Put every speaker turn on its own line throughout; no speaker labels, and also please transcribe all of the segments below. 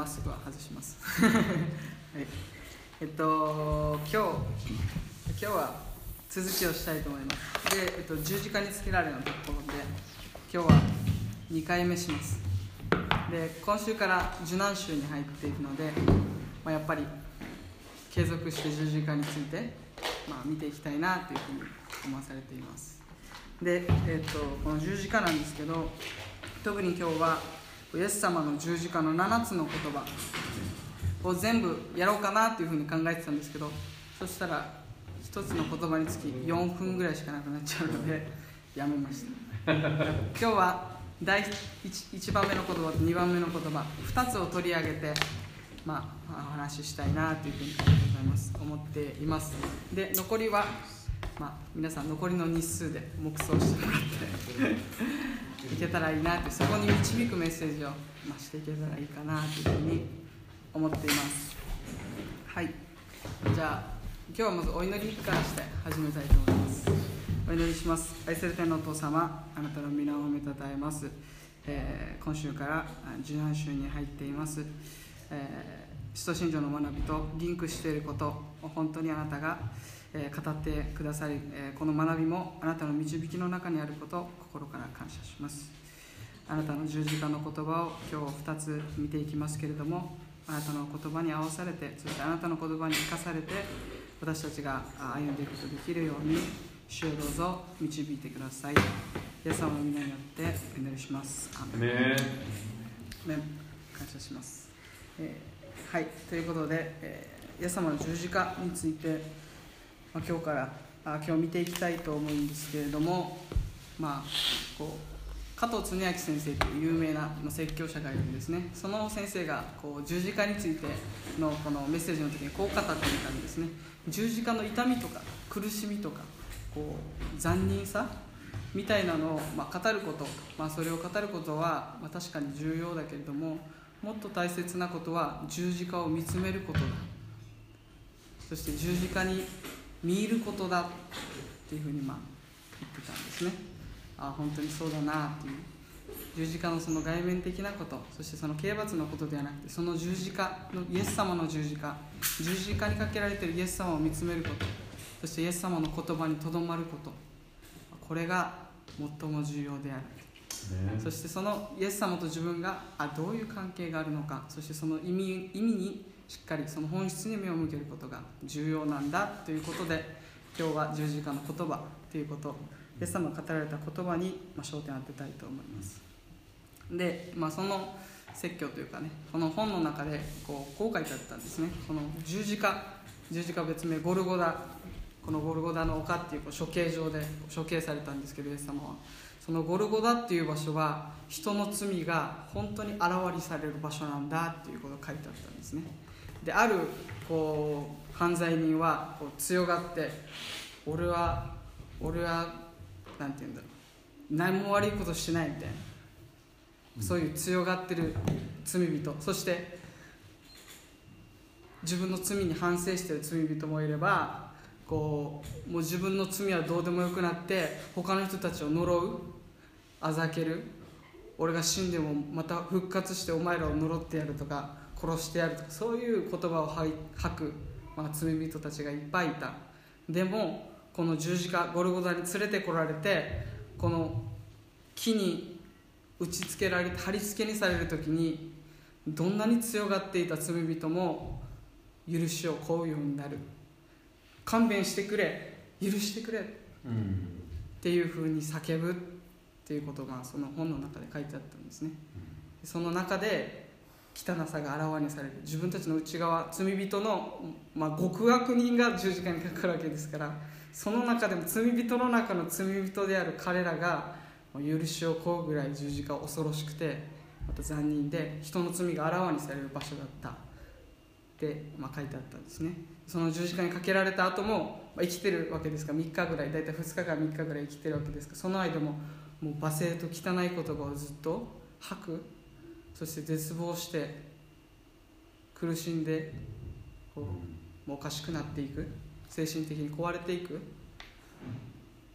喋るのでマスクは外します、はい、えっと今日今日は続きをしたいと思います。で、えっと、十字架につけられのところで今日は2回目します。で今週から受難週に入っているので、まあ、やっぱり継続して十字架について、まあ、見ていきたいなというふうに思わされています。で、えっと、この十字架なんですけど特に今日はイエス様の十字架の7つの言葉を全部やろうかなというふうに考えてたんですけどそしたら1つの言葉につき4分ぐらいしかなくなっちゃうのでやめました。今日は第 1, 1番目の言葉と2番目の言葉2つを取り上げて、まあ、お話ししたいなというふうに思います思っています。で残りは、まあ、皆さん残りの日数で黙想してもらって。いけたらいいなとそこに導くメッセージを、ま、していけたらいいかなというふうに思っています。はい。じゃあ今日はまずお祈りからして始めたいと思います。お祈りします。愛する天のお父様あなたの皆をめたたえます、えー、今週から受難週に入っています、えー、使徒信条の学びとリンクしていることを本当にあなたが、語ってくださり、えー、この学びもあなたの導きの中にあることを心から感謝しますあなたの十字架の言葉を今日2つ見ていきますけれどもあなたの言葉に合わされてそしてあなたの言葉に生かされて私たちが歩んでいくことができるように主をどうぞ導いてください。イエス様の皆によってお祈りします。アメン。感謝します。えー、はい、ということで、えー、イエス様の十字架について、まあ、今日からあ今日見ていきたいと思うんですけれども、まあ、こう加藤恒明先生という有名な説教者がいるんですね。その先生がこう十字架についてのこのメッセージの時にこう語っていたんですね。十字架の痛みとか苦しみとかこう残忍さみたいなのを、まあ、語ること、まあ、それを語ることは、まあ、確かに重要だけれどももっと大切なことは十字架を見つめることだ。そして十字架に見入ることだっていうふうにまあ言ってたんですね。あ本当にそうだなっていう。十字架のその外面的なこと。そしてその刑罰のことではなくてその十字架のイエス様の十字架。十字架にかけられているイエス様を見つめること。そしてイエス様の言葉にとどまること。これが最も重要である、ね、そしてそのイエス様と自分があどういう関係があるのか。そしてその意味意味にしっかりその本質に目を向けることが重要なんだということで今日は十字架の言葉ということイエス様が語られた言葉に、焦点を当てたいと思います。で、まあ、その説教というかねこの本の中でこうこう書いてあったんですね。この十字架十字架別名ゴルゴダ。このゴルゴダの丘っていうこう処刑場で処刑されたんですけどイエス様は。そのゴルゴダっていう場所は人の罪が本当にあらわにされる場所なんだっていうことが書いてあったんですね。であるこう犯罪人はこう強がって俺は俺はなんて言うんだろう。何も悪いことしてないみたいな。そういう強がってる罪人。そして自分の罪に反省してる罪人もいればこうもう自分の罪はどうでもよくなって他の人たちを呪うあざける。俺が死んでもまた復活してお前らを呪ってやるとか殺してやるとかそういう言葉を吐く、まあ、罪人たちがいっぱいいた。でもこの十字架ゴルゴダに連れてこられてこの木に打ちつけられて貼り付けにされる時にどんなに強がっていた罪人も許しを請うようになる。勘弁してくれ許してくれ、っていうふうに叫ぶっていうことがその本の中で書いてあったんですね、その中で汚さがあらわにされる。自分たちの内側罪人の、まあ、極悪人が十字架にかかるわけですからその中でも罪人の中の罪人である彼らが許しを請うぐらい十字架は恐ろしくてまた残忍で人の罪があらわにされる場所だった。って、まあ、書いてあったんですね。その十字架にかけられた後も、まあ、生きてるわけですから3日ぐらい大体2日から3日ぐらい生きてるわけですからその間ももう罵声と汚い言葉をずっと吐く。そして絶望して苦しんでこうもうおかしくなっていく。精神的に壊れていく。っ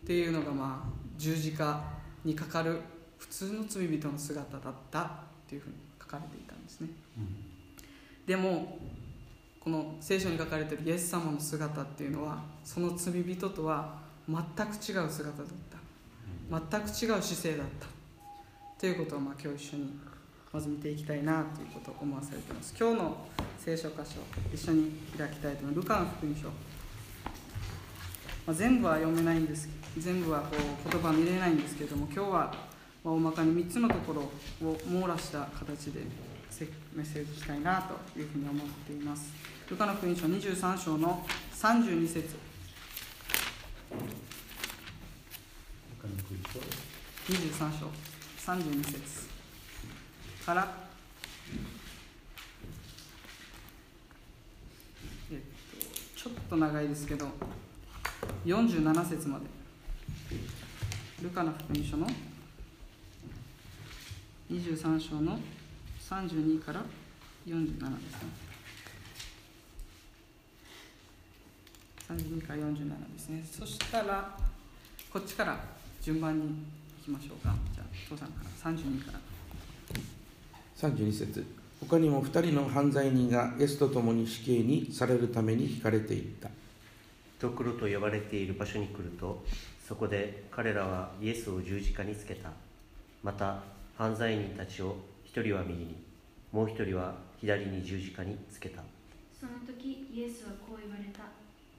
ていうのがまあ十字架にかかる普通の罪人の姿だった。っていうふうに書かかれていたんですね、でもこの聖書に書かれているイエス様の姿っていうのはその罪人とは全く違う姿だった。全く違う姿勢だった。ということをまあ今日一緒にまず見ていきたいなということを思わされています。今日の聖書箇所一緒に開きたいと思いますルカの福音書、まあ、全部は読めないんです全部はこう言葉見れないんですけれども今日はま大まかに3つのところを網羅した形でメッセージしたいなというふうに思っています。ルカの福音書23章の32節。23章32節から。えっとちょっと長いですけど47節まで。ルカの福音書の23章の32から47ですね。32から47ですね。そしたらこっちから順番にいきましょうか。じゃあ父さんから32から。
32節。他にも2人の犯罪人がイエスと共に死刑にされるために引かれていった。
ドクロと呼ばれている場所に来るとそこで彼らはイエスを十字架につけた。また犯罪人たちを一人は右にもう一人は左に十字架につけた。
その時イエスはこう言われた。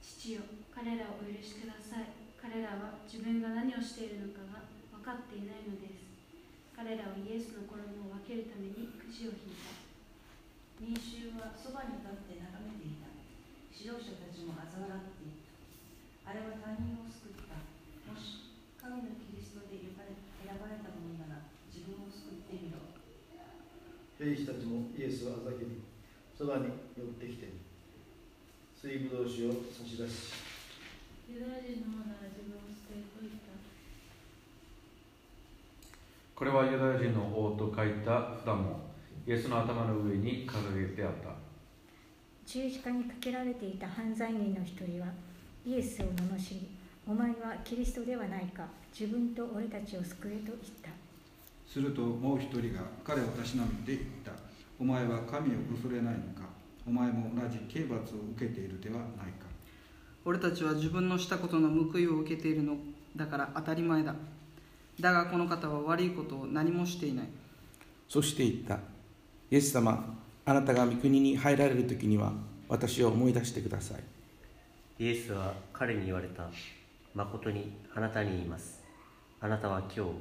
父よ彼らをお許しください。彼らは自分が何をしているのかが分かっていないのです彼らはイエスの衣を分けるためにくじを引いた。
民衆はそばに立って眺めていた。指導者たちも嘲笑っていた。あれは他人を救った。もし神のキリストで選ばれたものなら自分を救ってみろ。
兵士たちもイエスをあざけにそばに寄ってきて水ぶどう酒を差し出し。
ユダヤ人のものなら自分を救えと言った
これはユダヤ人の王と書いた札もイエスの頭の上に掲げてあった。
十字架にかけられていた犯罪人の一人はイエスを罵りお前はキリストではないか自分と俺たちを救えと言った。
するともう一人が彼をたしなめて言った。お前は神を恐れないのかお前も同じ刑罰を受けているではないか。
俺たちは自分のしたことの報いを受けているのだから当たり前だだがこの方は悪いことを何もしていない。
そして言った。イエス様あなたが御国に入られる時には私を思い出してください。
イエスは彼に言われた。誠にあなたに言います。あなたは今日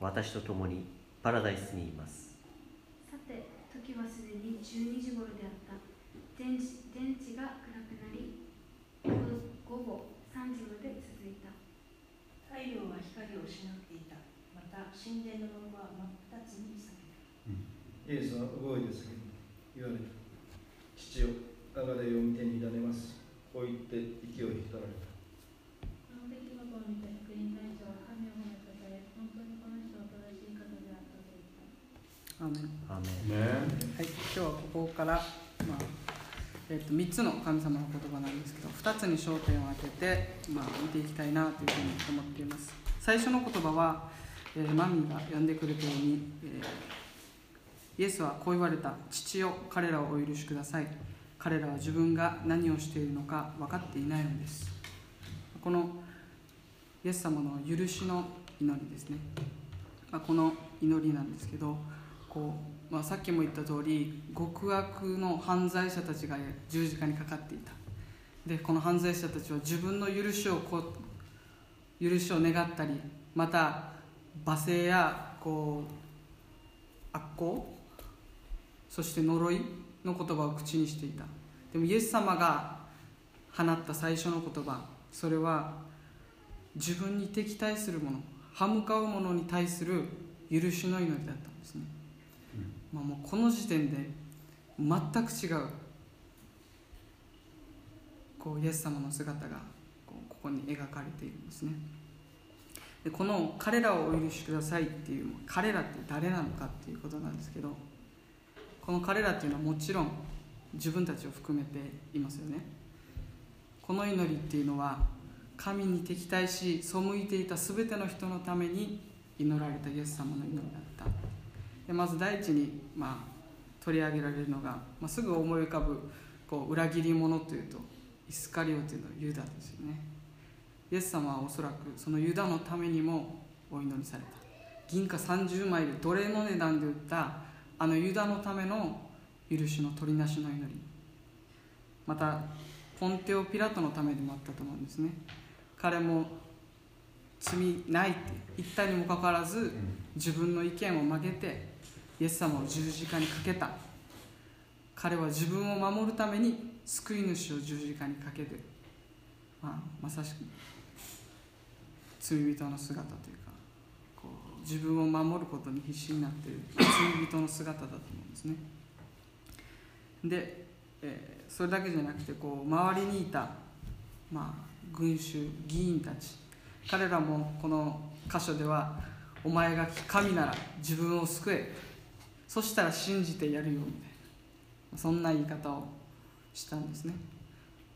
私と共にパラダイスにいます。
さて時はすでに12時頃であった。天地天地が暗くなり午後3時まで続いた。
太陽は光を失っていた。また神殿の門は真っ二つに裂けた。
イエスは動いて叫んで言われた父よ我が霊を見てに委ねます。こう言って息を引き取られた。
この出来事を見た福音大使は神を褒めたたえ本当にこの人は正しい方であったと言った。
アーメン。
アーメン。
ね
はい、今日はここから、まあえっと3つの神様の言葉なんですけど2つに焦点を当てて、まあ、見ていきたいなというふうに思っています。最初の言葉は、えーマミーが呼んでくれたように、えーイエスはこう言われた。父よ彼らをお許しください。彼らは自分が何をしているのか分かっていないのです。このイエス様の許しの祈りですね、まあ、この祈りなんですけどこう、まあ、さっきも言った通り極悪の犯罪者たちが十字架にかかっていた。でこの犯罪者たちは自分の許しをこう許しを願ったりまた罵声やこう悪行そして呪いの言葉を口にしていた。でもイエス様が放った最初の言葉それは自分に敵対するもの歯向かうものに対する許しの祈りだったんですね、まあ、もうこの時点で全く違うこうイエス様の姿がこうここに描かれているんですねでこの「彼らをお許しください」っていう彼らって誰なのかっていうことなんですけどこの彼らっていうのはもちろん自分たちを含めていますよね。この祈りっていうのは神に敵対し背いていた全ての人のために祈られたイエス様の祈りだった。でまず第一に、まあ、取り上げられるのが、まあ、すぐ思い浮かぶこう裏切り者というとイスカリオというのはユダですよね。イエス様はおそらくそのユダのためにもお祈りされた。銀貨30枚で奴隷の値段で売ったあのユダのための許しの取りなしの祈り。またポンテオ・ピラトのためでもあったと思うんですね。彼も罪ないって言ったにもかかわらず自分の意見を曲げてイエス様を十字架にかけた。彼は自分を守るために救い主を十字架にかけて。る、まあ、まさしく罪人の姿というかこう自分を守ることに必死になっている罪人の姿だと思うんですね。で、えーそれだけじゃなくてこう周りにいた、まあ、群衆議員たち彼らもこの箇所では「お前が神なら自分を救え」そしたら信じてやるよみたいな。そんな言い方をしたんですね。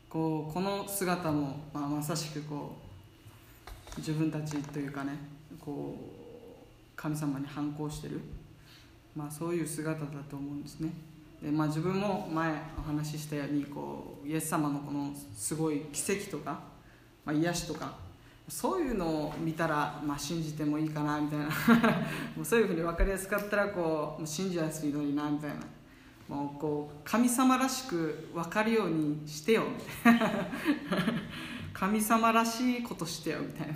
こうこの姿も、まあ、まさしくこう自分たちというかねこう神様に反抗してる、まあ、そういう姿だと思うんですね。で、まあ、自分も前お話ししたようにこうイエス様のこのすごい奇跡とか、まあ、癒しとかそういうのを見たら、まあ、信じてもいいかなみたいな。もうそういうふうに分かりやすかったらこう信じやすいのになみたいな。もうこう神様らしく分かるようにしてよみたいな。神様らしいことしてよみたいな。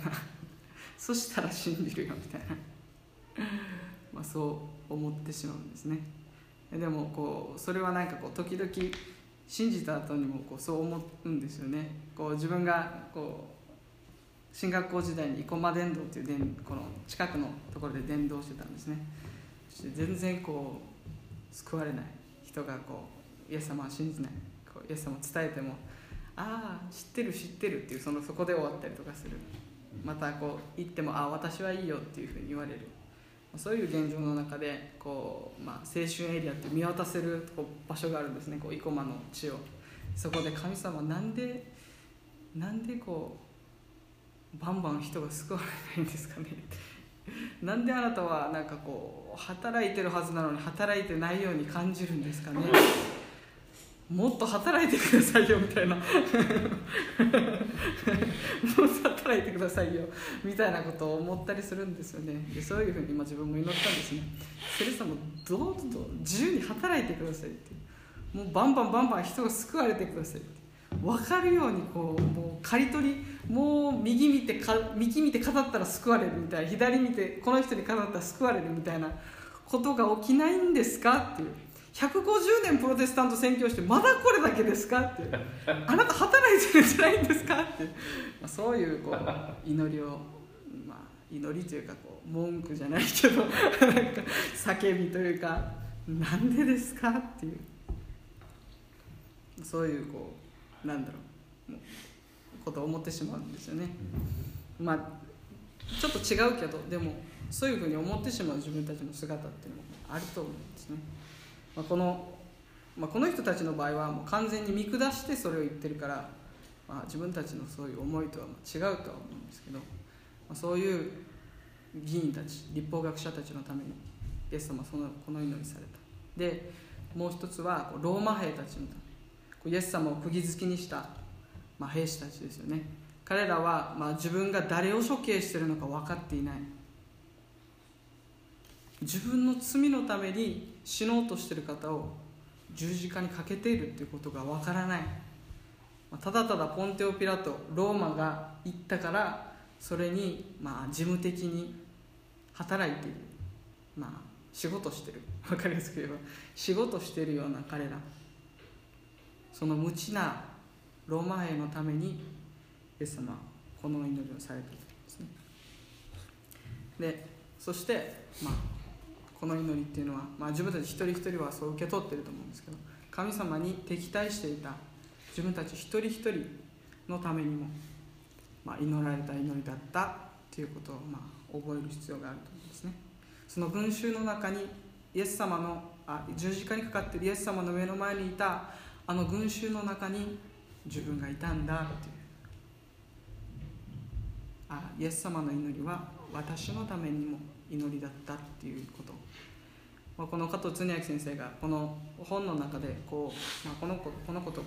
そしたら信じるよみたいな、まあ、そう思ってしまうんですね。でもこうそれはなんかこう時々信じた後にもこうそう思うんですよね。こう自分がこう進学校時代に生駒伝道っていう伝この近くのところで伝道してたんですね。そして全然こう救われない人がこうイエス様は信じない。こうイエス様を伝えても「ああ知ってる知ってる」っていうそのそこで終わったりとかする。またこう言っても「ああ私はいいよ」っていうふうに言われる。そういう現状の中でこう、まあ、青春エリアって見渡せるこう場所があるんですね。こう生駒の地を。そこで神様なんでなんでこうバンバン人が救われないんですかね。なんであなたはなんかこう働いてるはずなのに働いてないように感じるんですかね。もっと働いてくださいよみたいな。もっと働いてくださいよみたいなことを思ったりするんですよね。でそういうふうに今自分も祈ったんですね。セレさんもどうぞ自由に働いてくださいって。もうバンバンバンバン人が救われてくださいって。分かるようにこうもう刈り取りもう右見てか右見て語ったら救われるみたいな左見てこの人に語ったら救われるみたいなことが起きないんですかっていう。150年プロテスタント宣教してまだこれだけですかって あなた働いてるんじゃないんですかって、まあ、そういうこう 祈りを、まあ、祈りというかこう文句じゃないけどなんか叫びというかなんでですかっていうそういうこうなんだろうことを思ってしまうんですよね。まあちょっと違うけどでもそういうふうに思ってしまう自分たちの姿っていうのもあると思うんですね。まあ、この、まあ、この人たちの場合はもう完全に見下してそれを言ってるから、まあ、自分たちのそういう思いとは違うとは思うんですけど、まあ、そういう議員たち立法学者たちのためにイエス様はそのこの祈りされた。でもう一つはローマ兵たちのためイエス様を釘付けにした、まあ、兵士たちですよね。彼らは、まあ、自分が誰を処刑しているのか分かっていない。自分の罪のために死のうとしてる方を十字架にかけているということがわからない。ただただポンテオ・ピラトローマが言ったからそれにまあ事務的に働いている。まあ仕事してる。分かりやすく言えば。仕事してるような彼ら。その無知なローマ兵のためにイエス様はこの祈りをされているんですね。でそしてまあこの祈りっていうのは、まあ、自分たち一人一人はそう受け取ってると思うんですけど神様に敵対していた自分たち一人一人のためにも、まあ、祈られた祈りだったということを、まあ、覚える必要があると思うんですね。その群衆の中にイエス様のあ十字架にかかってるイエス様の目の前にいたあの群衆の中に自分がいたんだっていう。あイエス様の祈りは私のためにも祈りだったっていうことまあ、この加藤恒明先生がこの本の中でこう、まあ、この子このこと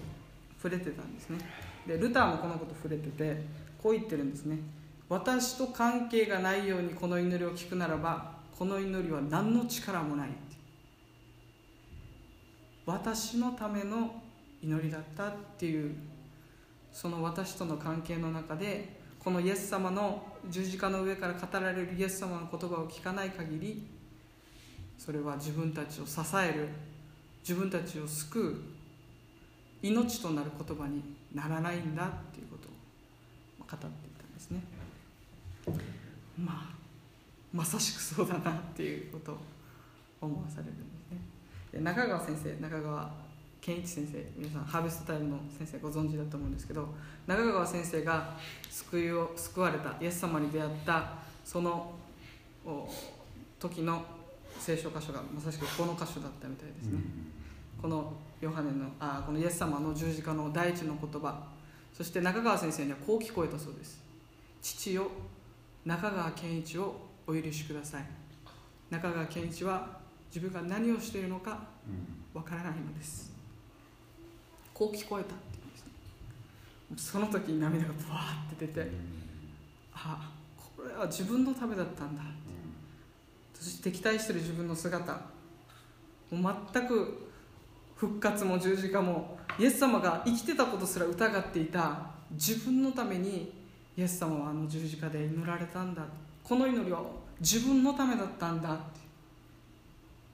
触れてたんですね。でルターもこのこと触れててこう言ってるんですね私と関係がないようにこの祈りを聞くならばこの祈りは何の力もない私のための祈りだったっていうその私との関係の中でこのイエス様の十字架の上から語られるイエス様の言葉を聞かない限りそれは自分たちを支える自分たちを救う命となる言葉にならないんだっていうことを語っていたんですね。まあまさしくそうだなっていうことを思わされるんですね。で中川先生中川健一先生皆さんハーベストタイムの先生ご存知だと思うんですけど中川先生が救いを救われたイエス様に出会ったその時の聖書箇所がまさしくこの箇所だったみたいですね、このヨハネのあこのイエス様の十字架の第一の言葉。そして中川先生にはこう聞こえたそうです。父よ中川健一をお許しください。中川健一は自分が何をしているのかわからないのです。こう聞こえたって言うんですその時に涙がブワーって出てあこれは自分のためだったんだ敵対してる自分の姿。もう全く復活も十字架もイエス様が生きてたことすら疑っていた。自分のためにイエス様はあの十字架で祈られたんだ。この祈りは自分のためだったんだ。って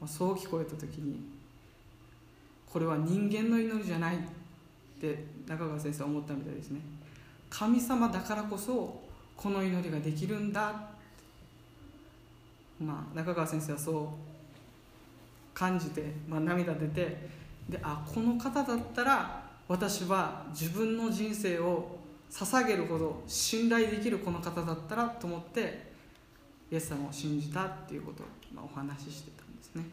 そう聞こえた時にこれは人間の祈りじゃない。って中川先生は思ったみたいですね。神様だからこそこの祈りができるんだ。まあ中川先生はそう感じて、まあ、涙出てであこの方だったら私は自分の人生を捧げるほど信頼できるこの方だったらと思ってイエス様を信じたっていうことを、ま、お話ししてたんですね。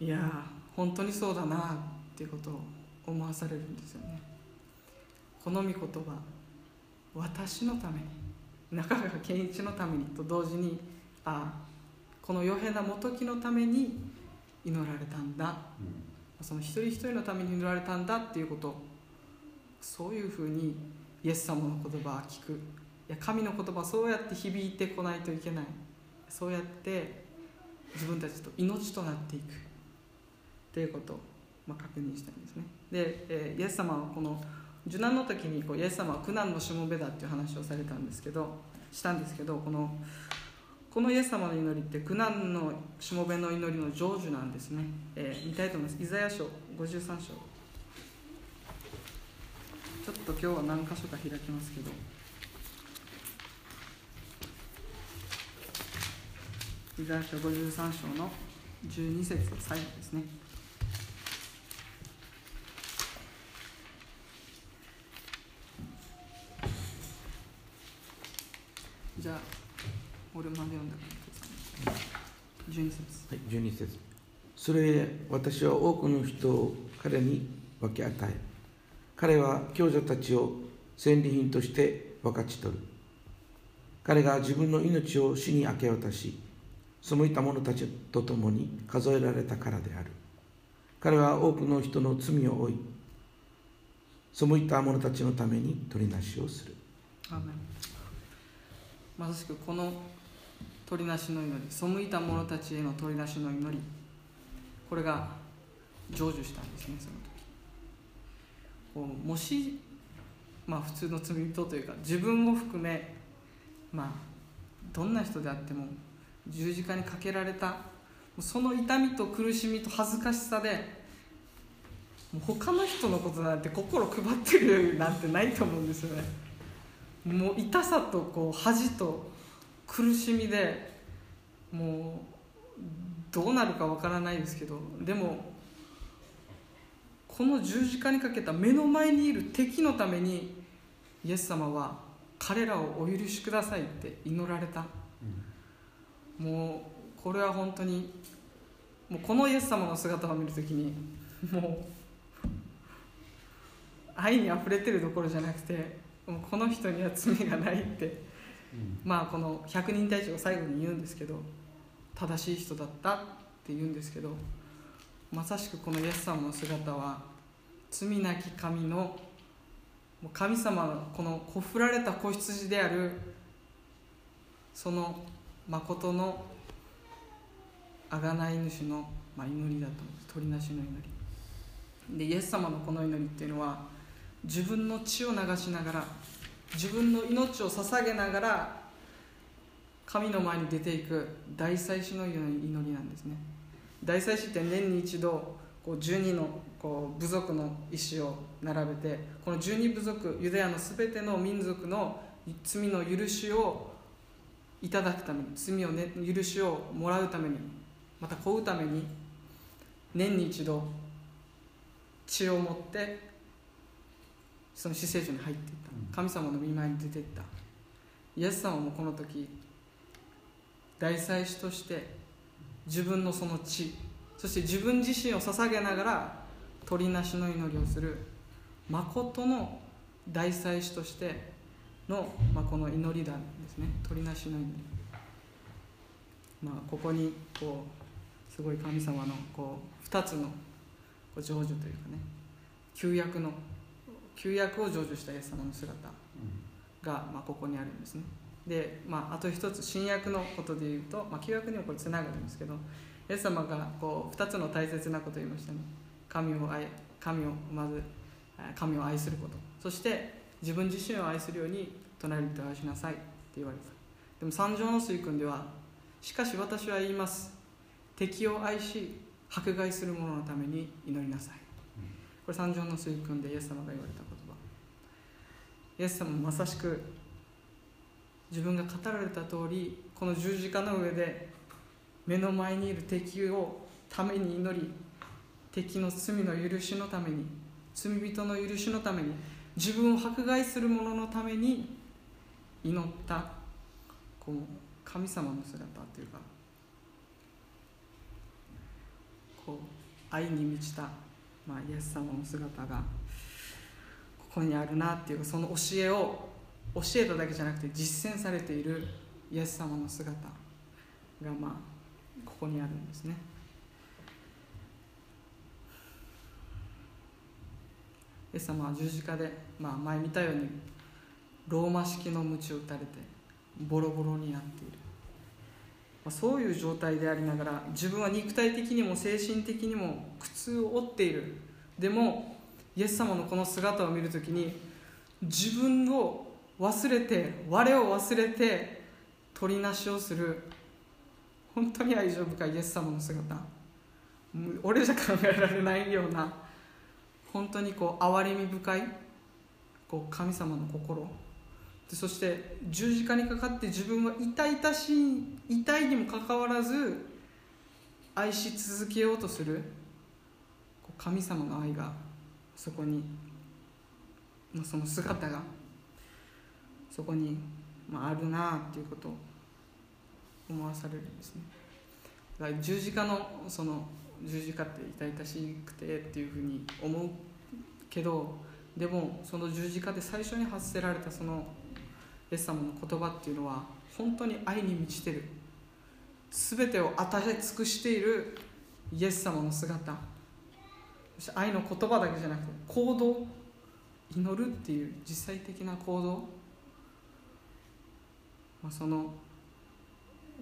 いや本当にそうだなっていうことを思わされるんですよね。この御言葉私のために。中川健一のためにと同時にあこの余平な元木のために祈られたんだ、うん、その一人一人のために祈られたんだっていうこと。そういうふうにイエス様の言葉を聞く。いや神の言葉そうやって響いてこないといけない。そうやって自分たちと命となっていく。っていうことを、まあ、確認したいんですね。で、えー、イエス様はこの受難の時にこうイエス様は苦難のしもべだっていう話をされたんですけどしたんですけどこのこのイエス様の祈りって苦難のしもべの祈りの成就なんですね、えー、見たいと思います。イザヤ書53章。ちょっと今日は何箇所か開きますけど。イザヤ書53章の12節最後ですね。じゃあ俺まで読んだから12節
はい12節。それで私は多くの人を彼に分け与え彼は強者たちを戦利品として分かち取る。彼が自分の命を死に明け渡し背いた者たちと共に数えられたからである。彼は多くの人の罪を負い背いた者たちのために取りなしをする
まさしくこの取りなしの祈り背いた者たちへの取りなしの祈りこれが成就したんですねその時。こうもしまあ普通の罪人というか自分も含めまあどんな人であっても十字架にかけられたその痛みと苦しみと恥ずかしさでもう他の人のことなんて心配ってるなんてないと思うんですよね。もう痛さとこう恥と苦しみでもうどうなるかわからないですけどでもこの十字架にかけた目の前にいる敵のためにイエス様は彼らをお許しくださいって祈られた、うん、もうこれは本当にもうこのイエス様の姿を見るときにもう愛にあふれてるどころじゃなくてこの人には罪がないって、うん、まあこの百人隊長が最後に言うんですけど正しい人だったって言うんですけどまさしくこのイエス様の姿は罪なき神の神様のこのこふられた子羊であるその誠の贖い主の、まあ、祈りだと思うんです。鳥なしの祈り。でイエス様のこの祈りっていうのは自分の血を流しながら自分の命を捧げながら神の前に出ていく大祭司のような祈りなんですね。大祭司って年に一度こう12のこう部族の石を並べてこの12部族ユダヤの全ての民族の罪の許しをいただくために罪を、ね、許しをもらうためにまた請うために年に一度血を持ってその死聖所に入っていった。神様の御前に出ていった。イエス様もこの時大祭司として自分のその血そして自分自身を捧げながら鳥なしの祈りをする誠の大祭司としての、まあ、この祈り団ですね。鳥なしの祈り、まあ、ここにこうすごい神様のこう2つの成就というかね旧約の旧約を成就したイエス様の姿が、まあ、ここにあるんですね。で、まあ、あと一つ新約のことで言うと、まあ、旧約にもこれつながるんですけどイエス様がこう2つの大切なことを言いましたね。神を愛神をまず神を愛すること。そして自分自身を愛するように隣人を愛しなさいって言われた。でも三条の水訓ではしかし私は言います。敵を愛し迫害する者のために祈りなさい。これ三条の水訓でイエス様が言われたイエス様もまさしく自分が語られた通りこの十字架の上で目の前にいる敵をために祈り敵の罪の許しのために罪人の許しのために自分を迫害する者のために祈ったこう神様の姿というかこう愛に満ちた、まあ、イエス様の姿がここにあるなっていうその教えを教えただけじゃなくて実践されているイエス様の姿がまあここにあるんですね。イエス様は十字架で、まあ、前見たようにローマ式の鞭を打たれてボロボロになっている、まあ、そういう状態でありながら自分は肉体的にも精神的にも苦痛を負っている。でもイエス様のこの姿を見るときに自分を忘れて我を忘れて取りなしをする。本当に愛情深いイエス様の姿。俺じゃ考えられないような本当にこう憐れみ深いこう神様の心。そして十字架にかかって自分は痛々しい痛いにもかかわらず愛し続けようとする神様の愛がそこにまその姿がそこに、まあ、あるなあっていうことを思わされるんですね。だから十字架のその十字架って痛々しくてっていうふうに思うけどでもその十字架で最初に発せられたそのイエス様の言葉っていうのは本当に愛に満ちてる。全てを与え尽くしているイエス様の姿。そして愛の言葉だけじゃなくて行動祈るっていう実際的な行動、まあ、その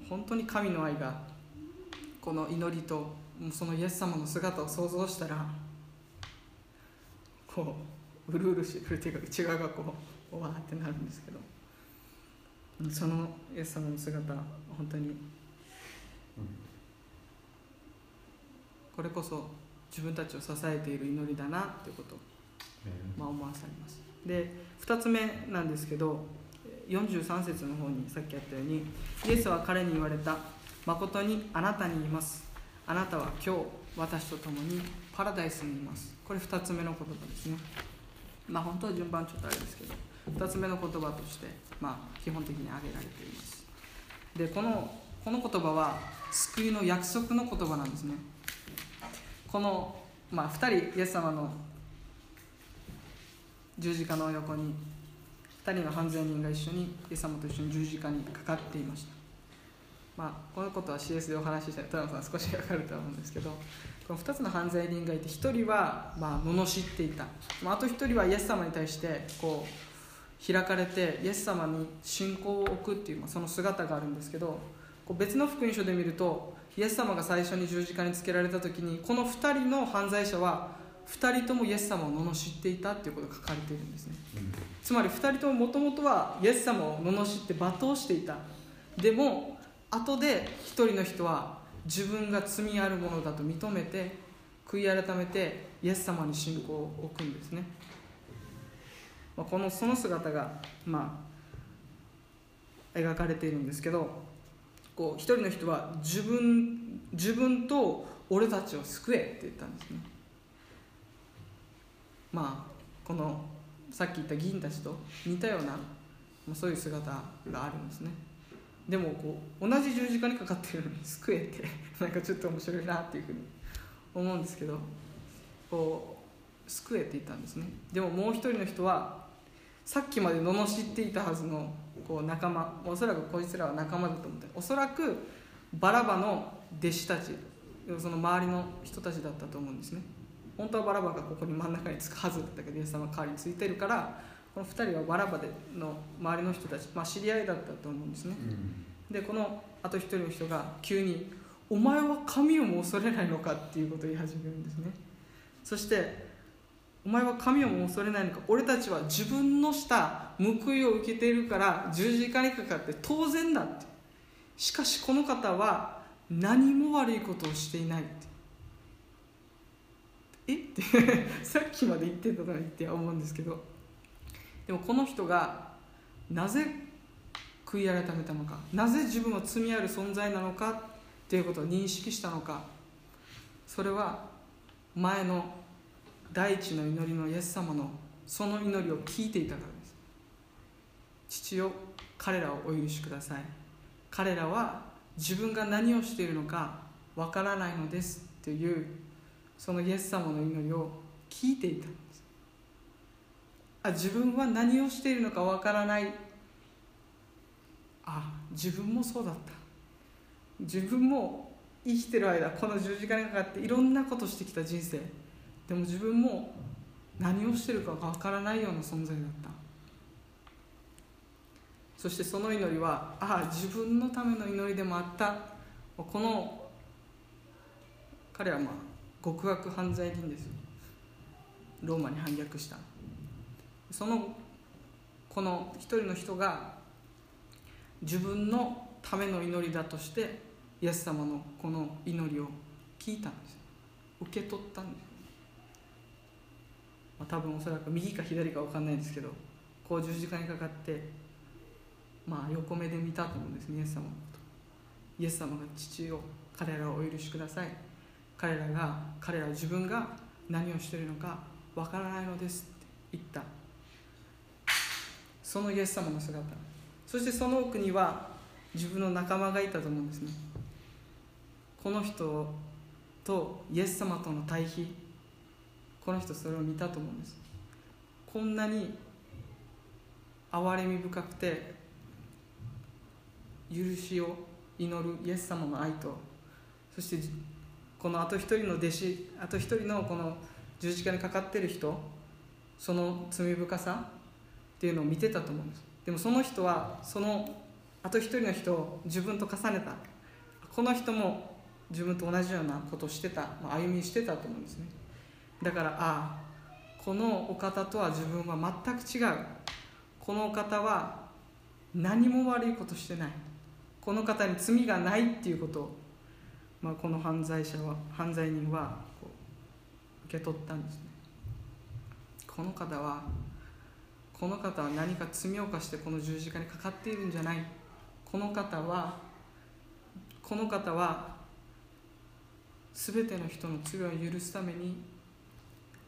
本当に神の愛がこの祈りとそのイエス様の姿を想像したらこううるうるしてくるっていうか内側がこうわーってなるんですけどそのイエス様の姿本当にこれこそ自分たちを支えている祈りだなっていうこと。を、まあ、思わされます。で2つ目なんですけど43節の方にさっきあったようにイエスは彼に言われた。誠にあなたに言います。あなたは今日私と共にパラダイスにいます。これ2つ目の言葉ですね。まあ本当は順番ちょっとあれですけど2つ目の言葉として、まあ、基本的に挙げられています。でこのこの言葉は救いの約束の言葉なんですねこの、まあ、2人イエス様の十字架の横に2人の犯罪人が一緒にイエス様と一緒に十字架にかかっていました。まあ、このことは CS でお話ししたら田野さん少し分かると思うんですけどこの2つの犯罪人がいて1人はまあ罵っていた、まあ、あと1人はイエス様に対してこう開かれてイエス様に信仰を置くっていう、まあ、その姿があるんですけどこう別の福音書で見るとイエス様が最初に十字架につけられた時にこの2人の犯罪者は2人ともイエス様を罵っていたっていうことが書かれているんですね。つまり2人とももともとはイエス様を罵って罵倒していた。でも後で1人の人は自分が罪あるものだと認めて悔い改めてイエス様に信仰を置くんですね、まあ、このその姿がまあ描かれているんですけどこう一人の人は自分自分と俺たちを救えって言ったんですね。まあこのさっき言った議員たちと似たような、まあ、そういう姿があるんですね。でもこう同じ十字架にかかってるのに救えって なんかちょっと面白いなっていうふうに思うんですけどこう救えって言ったんですね。でももう一人の人はさっきまで罵っていたはずのこう仲間おそらくこいつらは仲間だと思っておそらくバラバの弟子たちその周りの人たちだったと思うんですね。本当はバラバがここに真ん中につくはずだったけどイエス様が代わりについてるからこの2人はバラバでの周りの人たち、まあ、知り合いだったと思うんですね、でこのあと1人の人が急に「お前は神をも恐れないのか?」っていうことを言い始めるんですね。そして「お前は神をも恐れないのか。俺たちは自分のした報いを受けているから十字架にかかって当然だ」って。しかしこの方は何も悪いことをしていないって。え？っ てさっきまで言ってたのにって思うんですけど。でもこの人がなぜ悔い改めたのかなぜ自分は罪ある存在なのかっていうことを認識したのか。それは前の第一の祈りのイエス様のその祈りを聞いていたからです。父よ彼らをお許しください。彼らは自分が何をしているのかわからないのですというそのイエス様の祈りを聞いていたんです。あ自分は何をしているのかわからない。あ自分もそうだった。自分も生きてる間この十字架にかかっていろんなことしてきた人生。でも自分も何をしてるかわからないような存在だった。そしてその祈りはああ自分のための祈りでもあった。この彼はまあ極悪犯罪人ですローマに反逆した。そのこの一人の人が自分のための祈りだとしてイエス様のこの祈りを聞いたんです受け取ったんです、まあ、多分おそらく右か左か分かんないですけどこう十字架にかかってまあ横目で見たと思うんですねイエス様のこと。イエス様が父を彼らをお許しください。彼らが彼ら自分が何をしているのかわからないのですって言った。そのイエス様の姿。そしてその奥には自分の仲間がいたと思うんですね。この人とイエス様との対比。この人それを見たと思うんです。こんなに憐れみ深くて許しを祈るイエス様の愛とそしてこのあと一人の弟子あと一人のこの十字架にかかってる人その罪深さっていうのを見てたと思うんです。でもその人はそのあと一人の人を自分と重ねた。この人も自分と同じようなことをしてた、ま、歩みしてたと思うんですね。だからああこのお方とは自分は全く違う。このお方は何も悪いことしてない。この方に罪がないっていうことを、まあ、この犯罪者は犯罪人は受け取ったんですね。この方はこの方は何か罪を犯してこの十字架にかかっているんじゃない。この方はこの方は全ての人の罪を許すために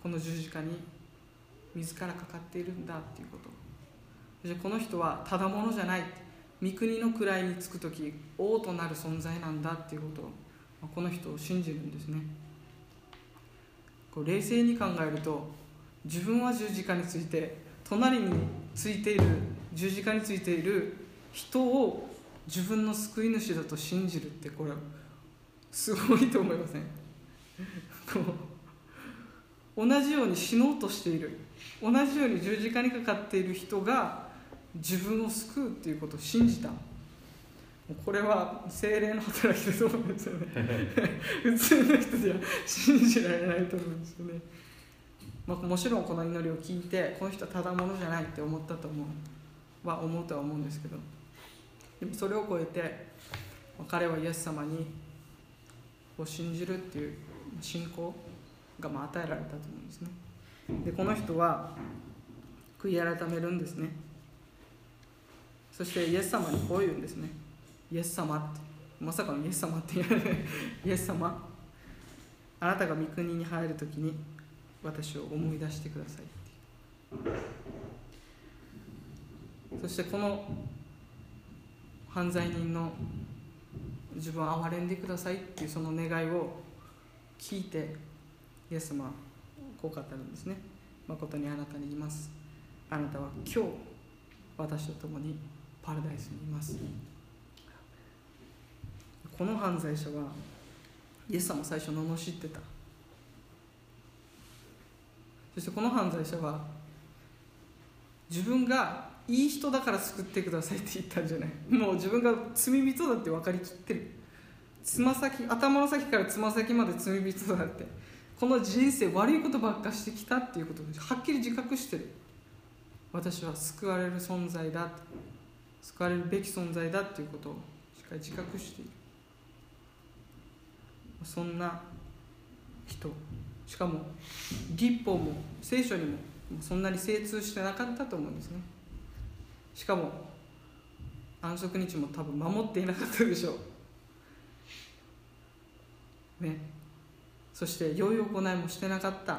この十字架に自らかかっているんだっていうこと。そしこの人はただものじゃない。御国の位につく時王となる存在なんだっていうこと。をこの人を信じるんですね。こう冷静に考えると自分は十字架について隣についている十字架についている人を自分の救い主だと信じるってこれすごいと思いません？こ う同じように死のうとしている。同じように十字架にかかっている人が自分を救うっていうことを信じた。これは精霊の働きだと思うんですよね。普通の人では信じられないと思うんですよね、まあ、もちろんこの祈りを聞いてこの人はただものじゃないって思ったと思うは思うとは思うんですけど。でもそれを超えて彼はイエス様にを信じるっていう信仰がまあ与えられたと思うんですね。でこの人は悔い改めるんですね。そしてイエス様にこう言うんですね。イエス様ってまさかのイエス様って言われ イエス様あなたが御国に入る時に私を思い出してくださいそしてこの犯罪人の自分を憐れんでくださいっていうその願いを聞いてイエス様はこう語るんですね。誠にあなたに言います。あなたは今日私と共にパラダイスにいます。この犯罪者はイエス様最初罵ってた。そしてこの犯罪者は自分がいい人だから救ってくださいって言ったんじゃない。もう自分が罪人だって分かりきってる。つま先頭の先からつま先まで罪人だって。この人生悪いことばっかしてきたっていうことをはっきり自覚してる。私は救われる存在だ。救われるべき存在だっていうことをしっかり自覚している。そんな人。しかも立法も聖書にもそんなに精通してなかったと思うんですね。しかも安息日も多分守っていなかったでしょう。ね。そして良い行いもしてなかった。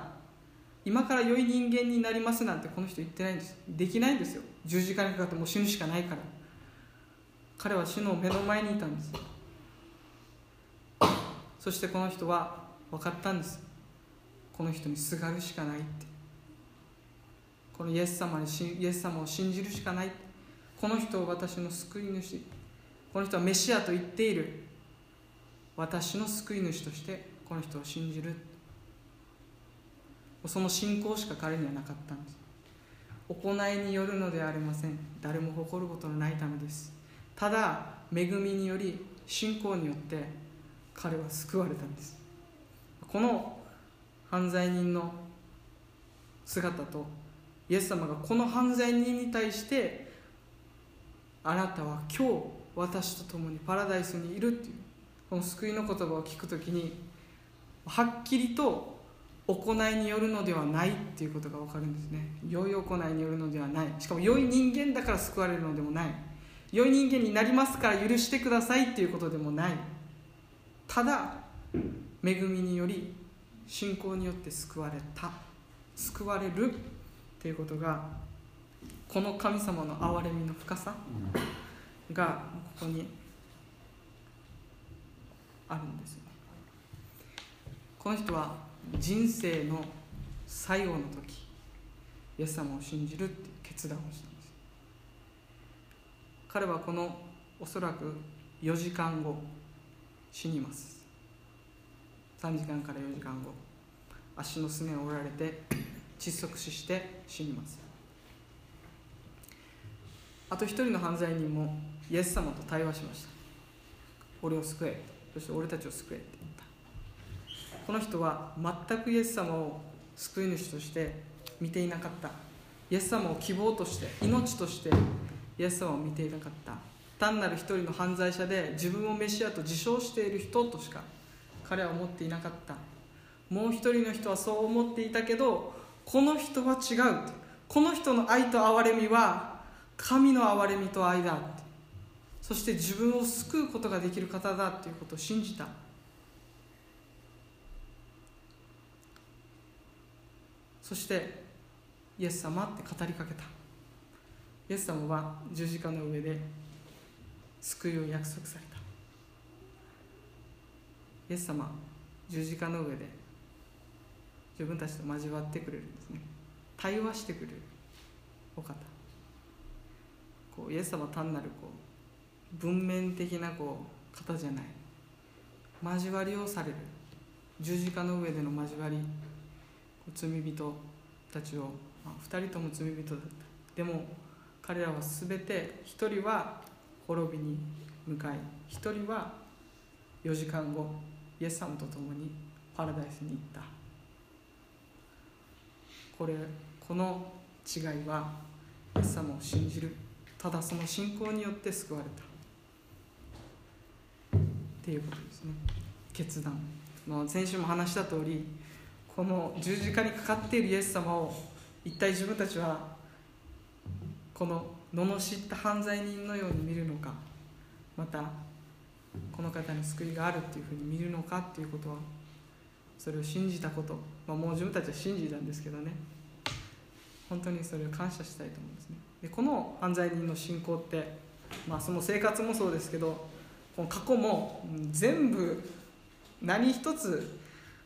今から良い人間になりますなんてこの人言ってないんです。できないんですよ。十字架にかかってもう死ぬしかないから。彼は死の目の前にいたんです。そしてこの人は分かったんです。この人にすがるしかないって。このイエス様にイエス様を信じるしかないこの人を私の救い主。この人はメシアと言っている。私の救い主としてこの人を信じる。その信仰しか彼にはなかったんです。行いによるのではありません。誰も誇ることのないためです。ただ恵みにより信仰によって彼は救われたんです。この犯罪人の姿とイエス様がこの犯罪人に対してあなたは今日私と共にパラダイスにいるっていうこの救いの言葉を聞くときにはっきりと行いによるのではないっていうことが分かるんですね。良い行いによるのではない。しかも良い人間だから救われるのでもない。良い人間になりますから許してくださいっていうことでもない。ただ恵みにより信仰によって救われた。救われるっていうことがこの神様の憐れみの深さがここにあるんですこの人は人生の最後の時イエス様を信じるっていう決断をしたんです。彼はこのおそらく4時間後死にます。3時間から4時間後足のすねを折られて窒息死して死にます。あと一人の犯罪人もイエス様と対話しました。俺を救え。そして俺たちを救えって。この人は全くイエス様を救い主として見ていなかった。イエス様を希望として命としてイエス様を見ていなかった。単なる一人の犯罪者で自分をメシアと自称している人としか彼は思っていなかった。もう一人の人はそう思っていたけどこの人は違う。この人の愛と憐れみは神の憐れみと愛だそして自分を救うことができる方だということを信じた。そしてイエス様って語りかけた。イエス様は十字架の上で救いを約束された。イエス様十字架の上で自分たちと交わってくれるんですね。対話してくれる。お方。こうイエス様単なるこう文面的なこう方じゃない。交わりをされる。十字架の上での交わり罪人たちを、まあ、2人とも罪人だった。でも彼らは全て1人は滅びに向かい1人は4時間後イエス様と共にパラダイスに行った。これこの違いはイエス様を信じる。ただその信仰によって救われた。っていうことですね。決断。の先週も話した通りこの十字架にかかっているイエス様を一体自分たちはこの罵った犯罪人のように見るのかまたこの方に救いがあるっていうふうに見るのかっていうことはそれを信じたこと、まあ、もう自分たちは信じたんですけどね。本当にそれを感謝したいと思うんですね。でこの犯罪人の信仰って、まあ、その生活もそうですけどこの過去も全部何一つ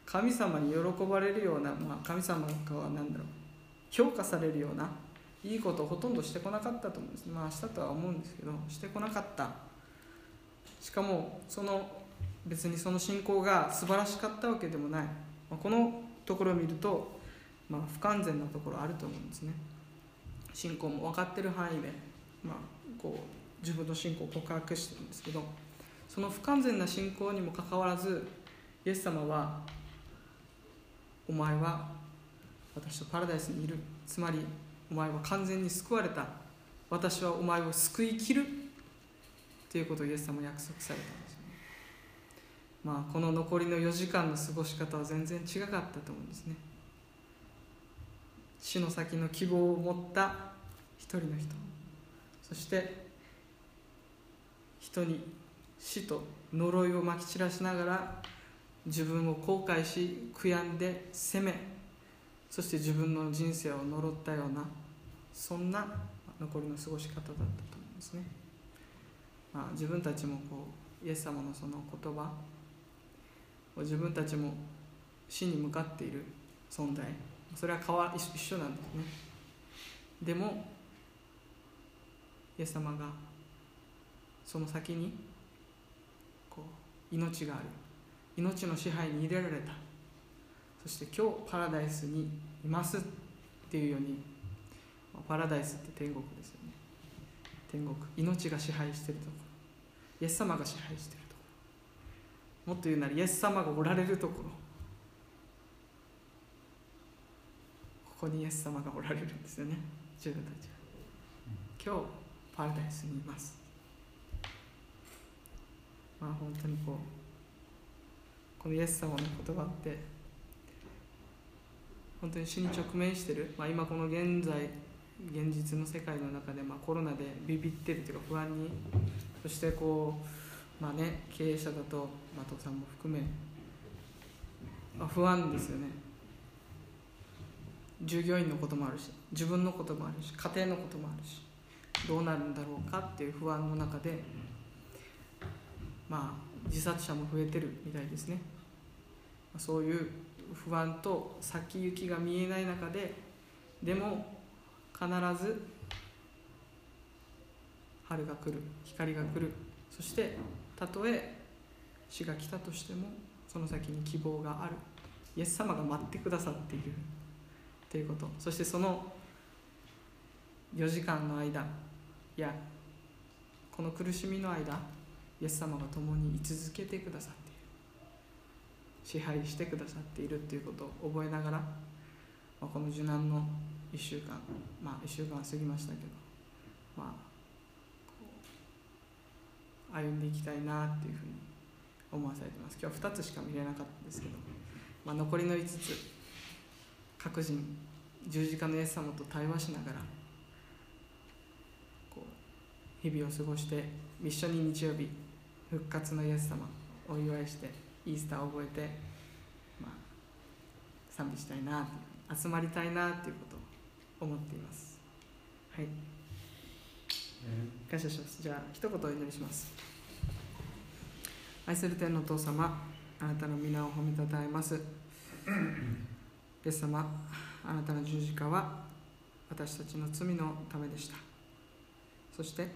神様に喜ばれるような、まあ、神様が何だろう評価されるようないいことをほとんどしてこなかったと思うんです。まあしたとは思うんですけどしてこなかった。しかもその別にその信仰が素晴らしかったわけでもない、まあ、このところを見ると、まあ、不完全なところあると思うんですね。信仰も分かってる範囲で、まあ、こう自分の信仰を告白してるんですけどその不完全な信仰にもかかわらずイエス様はお前は私とパラダイスにいる。つまりお前は完全に救われた。私はお前を救いきる。ということをイエス様は約束されたんですよね。まあこの残りの4時間の過ごし方は全然違かったと思うんですね。死の先の希望を持った一人の人。そして人に死と呪いをまき散らしながら自分を後悔し悔やんで責めそして自分の人生を呪ったようなそんな残りの過ごし方だったと思うんですね、まあ、自分たちもこうイエス様のその言葉自分たちも死に向かっている存在。それは変わ一緒なんですね。でもイエス様がその先にこう命がある。命の支配に入れられた。そして今日パラダイスにいますっていうようにパラダイスって天国ですよね。天国。命が支配してるところ。イエス様が支配してるところ。もっと言うならイエス様がおられるところ。ここにイエス様がおられるんですよね。自分たちは。今日パラダイスにいます。まあ本当にこうこのイエス様の言葉って本当に死に直面してる、まあ、今この現在現実の世界の中で、まあ、コロナでビビってるというか不安にそしてこうまあね経営者だと松尾さんも含め、まあ、不安ですよね。従業員のこともあるし自分のこともあるし家庭のこともあるしどうなるんだろうかっていう不安の中でまあ自殺者も増えてるみたいですね。そういう不安と先行きが見えない中ででも必ず春が来る光が来る。そしてたとえ死が来たとしてもその先に希望がある。イエス様が待ってくださっている。ということ。そしてその4時間の間やこの苦しみの間イエス様が共に居続けてくださる。支配してくださっているということを覚えながら、まあ、この受難の1週間まあ1週間は過ぎましたけどまあ歩んでいきたいなっていうふうに思わされてます。今日は2つしか見れなかったんですけど、まあ、残りの5つ各人十字架のイエス様と対話しながらこう日々を過ごして一緒に日曜日復活のイエス様お祝いしてイースターを覚えて、まあ、賛美したいな集まりたいなということを思っています。はい。感謝します。じゃあ一言お祈りします。愛する天のお父様あなたの皆を褒めたたえます。イエス様あなたの十字架は私たちの罪のためでした。そして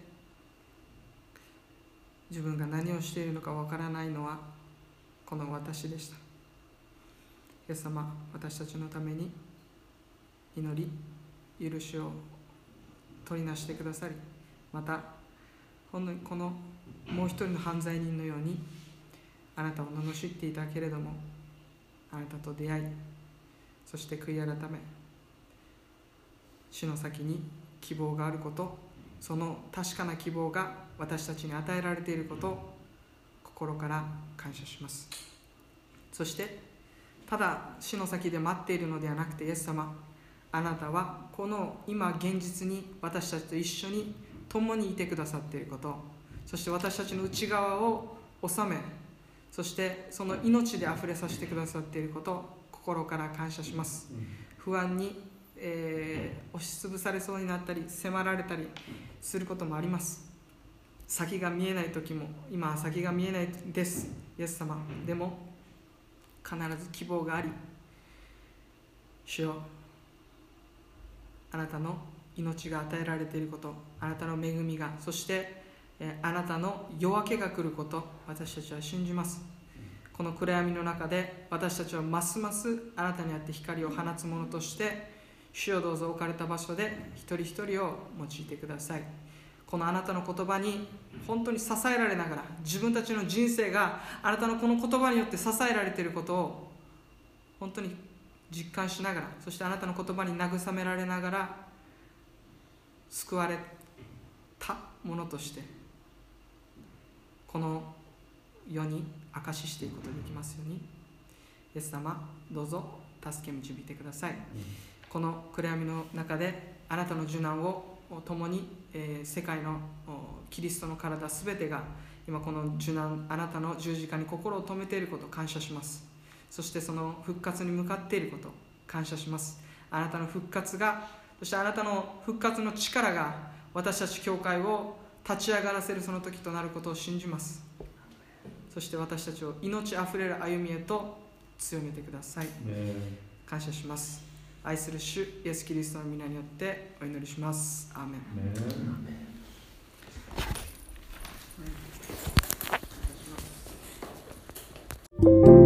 自分が何をしているのかわからないのはこの私でした。イエス様私たちのために祈り許しを取りなしてくださりまたこのもう一人の犯罪人のようにあなたを罵っていたけれどもあなたと出会いそして悔い改め死の先に希望があることその確かな希望が私たちに与えられていることを心から感謝します。そしてただ死の先で待っているのではなくてイエス様あなたはこの今現実に私たちと一緒に共にいてくださっていることそして私たちの内側を治めそしてその命であふれさせてくださっていること心から感謝します。不安に、えー押しつぶされそうになったり迫られたりすることもあります。先が見えない時も今は先が見えないですイエス様。でも必ず希望があり主よあなたの命が与えられていることあなたの恵みがそしてあなたの夜明けが来ること私たちは信じます。この暗闇の中で私たちはますますあなたにあって光を放つものとして主をどうぞ置かれた場所で一人一人を用いてください。このあなたの言葉に本当に支えられながら自分たちの人生があなたのこの言葉によって支えられていることを本当に実感しながらそしてあなたの言葉に慰められながら救われたものとしてこの世に証ししていくことができますように。イエス様どうぞ助け導いてください、この暗闇の中であなたの受難を共に、えー世界のおキリストの体すべてが今この受難あなたの十字架に心を留めていることを感謝します。そしてその復活に向かっていることを感謝します。あなたの復活がそしてあなたの復活の力が私たち教会を立ち上がらせるその時となることを信じます。そして私たちを命あふれる歩みへと強めてください。感謝します愛する主イエス・キリストの皆によってお祈りします。アーメン。
ア
ーメン。